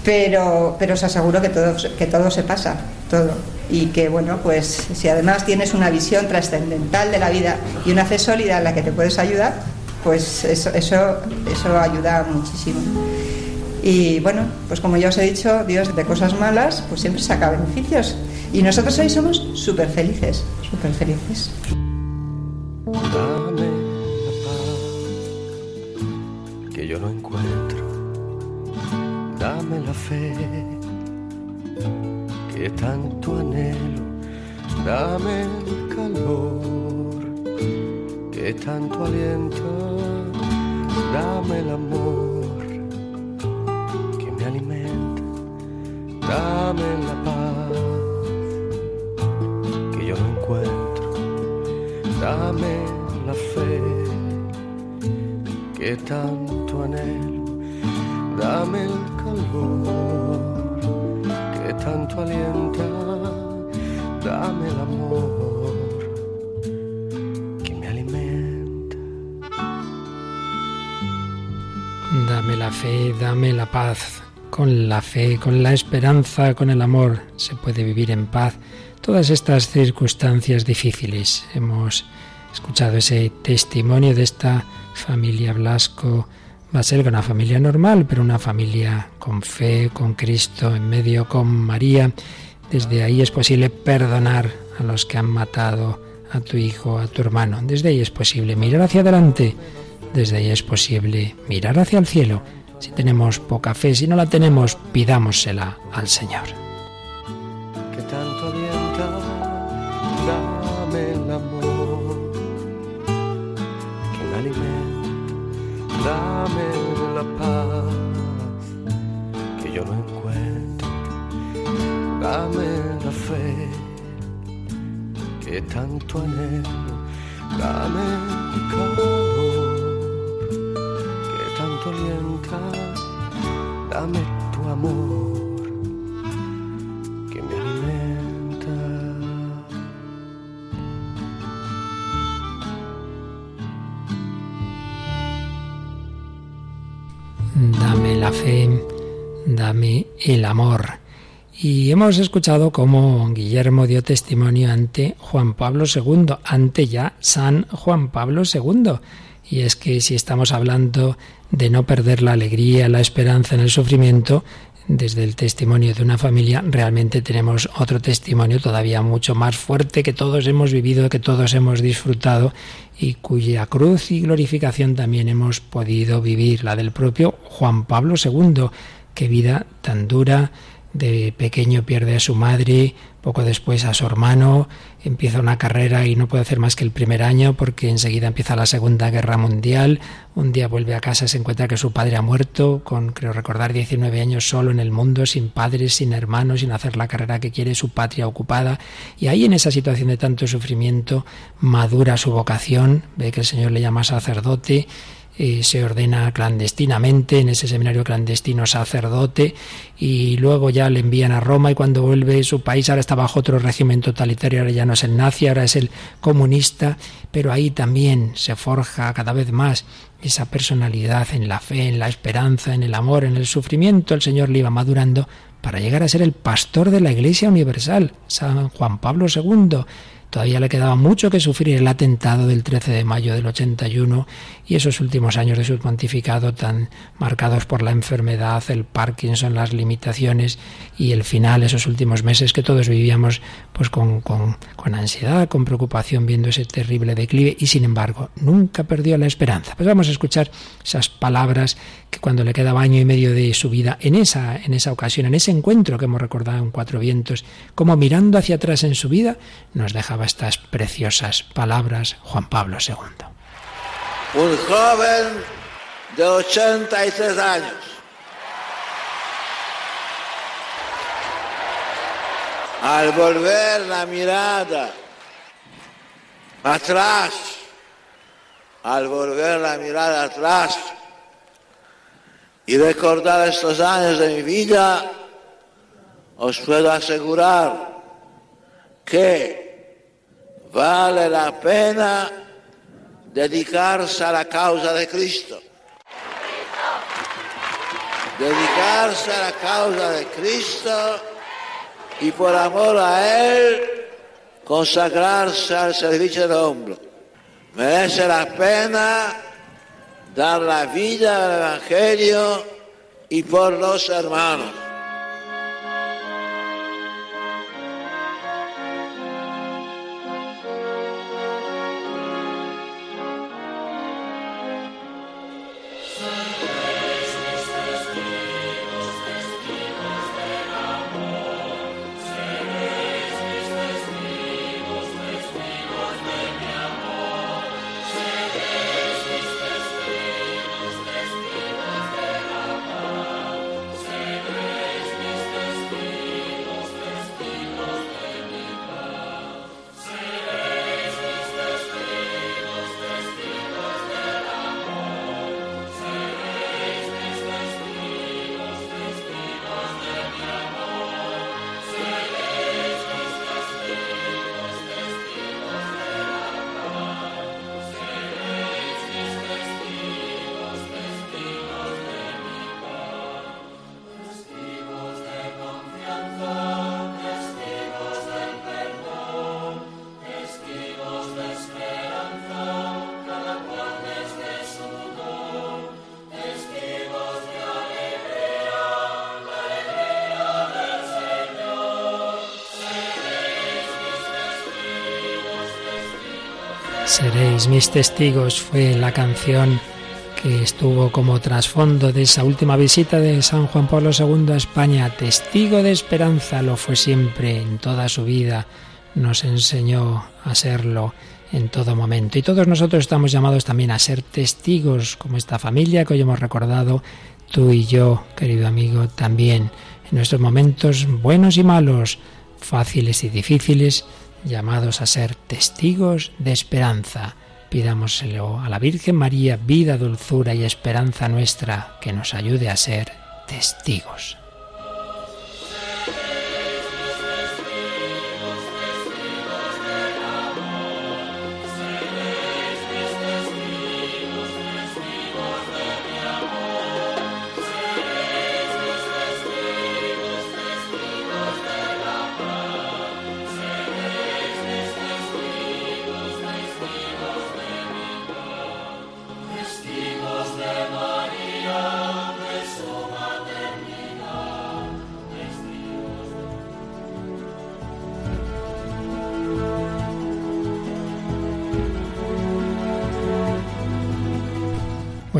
pero, pero os aseguro que todo, que todo se pasa, todo. Y que, bueno, pues si además tienes una visión trascendental de la vida y una fe sólida en la que te puedes ayudar, pues eso, eso, eso ayuda muchísimo. Y bueno, pues como ya os he dicho, Dios de cosas malas, pues siempre saca beneficios. Y nosotros hoy somos súper felices, súper felices. Dame la paz que yo no encuentro. Dame la fe que tanto anhelo. Dame el calor que tanto alienta. Dame el amor que me alimenta. Dame la paz que yo no encuentro. Dame la fe que tanto anhelo. Dame el calor que tanto alienta. dame el amor que me alimenta. Dame la fe, dame la paz. Con la fe, con la esperanza, con el amor se puede vivir en paz todas estas circunstancias difíciles. Hemos escuchado ese testimonio de esta familia Blasco. Va a ser una familia normal, pero una familia con fe, con Cristo en medio, con María. Desde ahí es posible perdonar a los que han matado a tu hijo, a tu hermano. Desde ahí es posible mirar hacia adelante. Desde ahí es posible mirar hacia el cielo. Si tenemos poca fe, si no la tenemos, pidámosela al Señor. Dame la paz que yo no encuentro, dame la fe que tanto anhelo, dame el calor que tanto alienta, dame tu amor dame el amor. Y hemos escuchado cómo Guillermo dio testimonio ante Juan Pablo II, ante ya San Juan Pablo II. Y es que si estamos hablando de no perder la alegría, la esperanza en el sufrimiento, desde el testimonio de una familia, realmente tenemos otro testimonio todavía mucho más fuerte que todos hemos vivido, que todos hemos disfrutado y cuya cruz y glorificación también hemos podido vivir, la del propio Juan Pablo II. Qué vida tan dura, de pequeño pierde a su madre, poco después a su hermano, empieza una carrera y no puede hacer más que el primer año porque enseguida empieza la Segunda Guerra Mundial, un día vuelve a casa y se encuentra que su padre ha muerto, con creo recordar 19 años solo en el mundo, sin padres, sin hermanos, sin hacer la carrera que quiere, su patria ocupada, y ahí en esa situación de tanto sufrimiento madura su vocación, ve que el Señor le llama sacerdote, eh, se ordena clandestinamente en ese seminario clandestino sacerdote y luego ya le envían a Roma y cuando vuelve su país ahora está bajo otro régimen totalitario, ahora ya no es el nazi, ahora es el comunista, pero ahí también se forja cada vez más esa personalidad en la fe, en la esperanza, en el amor, en el sufrimiento, el Señor le iba madurando para llegar a ser el pastor de la Iglesia Universal, San Juan Pablo II. Todavía le quedaba mucho que sufrir el atentado del 13 de mayo del 81 y esos últimos años de su pontificado tan marcados por la enfermedad, el Parkinson, las limitaciones y el final, esos últimos meses que todos vivíamos pues con, con, ansiedad, con preocupación viendo ese terrible declive y sin embargo nunca perdió la esperanza. Pues vamos a escuchar esas palabras que cuando le quedaba año y medio de su vida, en esa, en esa ocasión, en ese encuentro que hemos recordado en Cuatro Vientos, como mirando hacia atrás en su vida, nos dejaba estas preciosas palabras Juan Pablo II. Un joven de 83 años. Al volver la mirada atrás, al volver la mirada atrás y recordar estos años de mi vida, os puedo asegurar que vale la pena dedicarse a la causa de Cristo. Dedicarse a la causa de Cristo y por amor a Él consagrarse al servicio del hombre. Merece la pena dar la vida al Evangelio y por los hermanos. Seréis mis testigos fue la canción que estuvo como trasfondo de esa última visita de San Juan Pablo II a España. Testigo de esperanza lo fue siempre en toda su vida. Nos enseñó a serlo en todo momento. Y todos nosotros estamos llamados también a ser testigos, como esta familia que hoy hemos recordado, tú y yo, querido amigo, también, en nuestros momentos buenos y malos, fáciles y difíciles, llamados a ser testigos de esperanza. Pidámoselo a la Virgen María, vida, dulzura y esperanza nuestra, que nos ayude a ser testigos.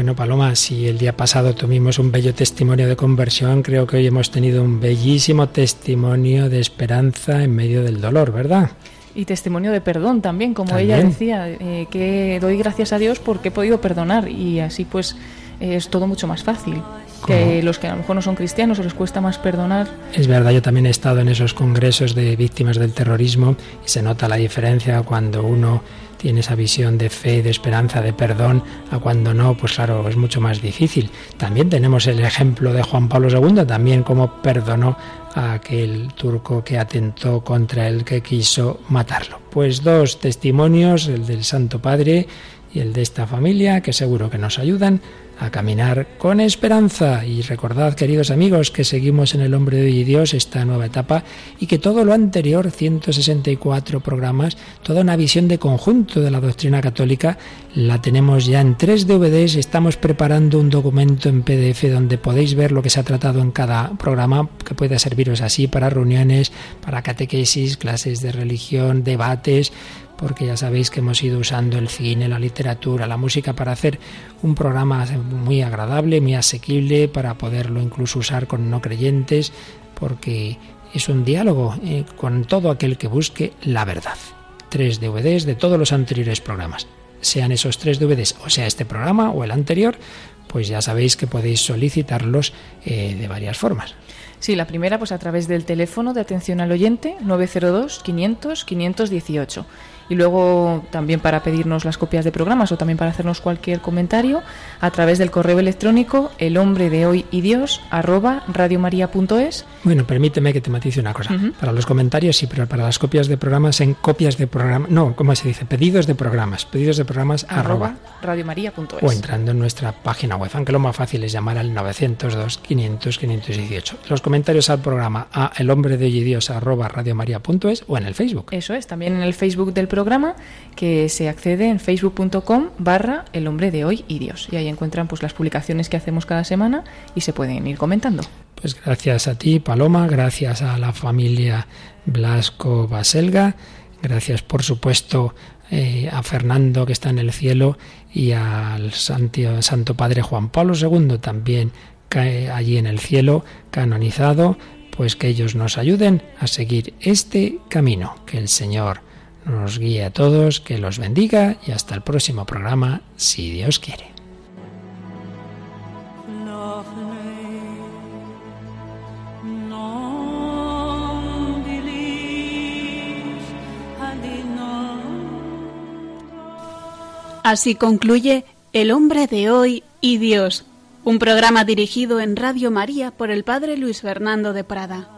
Bueno, Paloma, si el día pasado tuvimos un bello testimonio de conversión, creo que hoy hemos tenido un bellísimo testimonio de esperanza en medio del dolor, ¿verdad? Y testimonio de perdón también, como ella decía, eh, que doy gracias a Dios porque he podido perdonar y así pues es todo mucho más fácil. Que los que a lo mejor no son cristianos o les cuesta más perdonar. Es verdad, yo también he estado en esos congresos de víctimas del terrorismo y se nota la diferencia cuando uno tiene esa visión de fe, de esperanza, de perdón, a cuando no, pues claro, es mucho más difícil. También tenemos el ejemplo de Juan Pablo II, también como perdonó a aquel turco que atentó contra él, que quiso matarlo. Pues dos testimonios, el del Santo Padre y el de esta familia, que seguro que nos ayudan a caminar con esperanza. Y recordad, queridos amigos, que seguimos en el hombre de Dios esta nueva etapa y que todo lo anterior, 164 programas, toda una visión de conjunto de la doctrina católica, la tenemos ya en tres DVDs. Estamos preparando un documento en PDF donde podéis ver lo que se ha tratado en cada programa, que puede serviros así para reuniones, para catequesis, clases de religión, debates porque ya sabéis que hemos ido usando el cine, la literatura, la música para hacer un programa muy agradable, muy asequible, para poderlo incluso usar con no creyentes, porque es un diálogo eh, con todo aquel que busque la verdad. Tres DVDs de todos los anteriores programas. Sean esos tres DVDs o sea este programa o el anterior, pues ya sabéis que podéis solicitarlos eh, de varias formas. Sí, la primera pues a través del teléfono de atención al oyente 902 500 518 y luego también para pedirnos las copias de programas o también para hacernos cualquier comentario a través del correo electrónico el hombre de hoy y Dios arroba radiomaria.es. Bueno, permíteme que te matice una cosa. Para los comentarios sí, pero para las copias de programas en copias de programas, no, ¿cómo se dice? Pedidos de programas, pedidos de programas arroba, radiomaria.es. O entrando en nuestra página web, aunque lo más fácil es llamar al 902 500 518. Los comentarios al programa a el hombre de hoy y Dios arroba radiomaria.es o en el Facebook. Eso es, también en el Facebook del programa que se accede en facebook.com barra el hombre de hoy y Dios. Y ahí encuentran pues las publicaciones que hacemos cada semana y se pueden ir comentando. Pues gracias a ti, Paloma, gracias a la familia Blasco Baselga, gracias por supuesto eh, a Fernando que está en el cielo y al Santo Padre Juan Pablo II también cae allí en el cielo, canonizado, pues que ellos nos ayuden a seguir este camino que el Señor nos guíe a todos, que los bendiga y hasta el próximo programa, si Dios quiere. Así concluye El hombre de hoy y Dios, un programa dirigido en Radio María por el Padre Luis Fernando de Prada.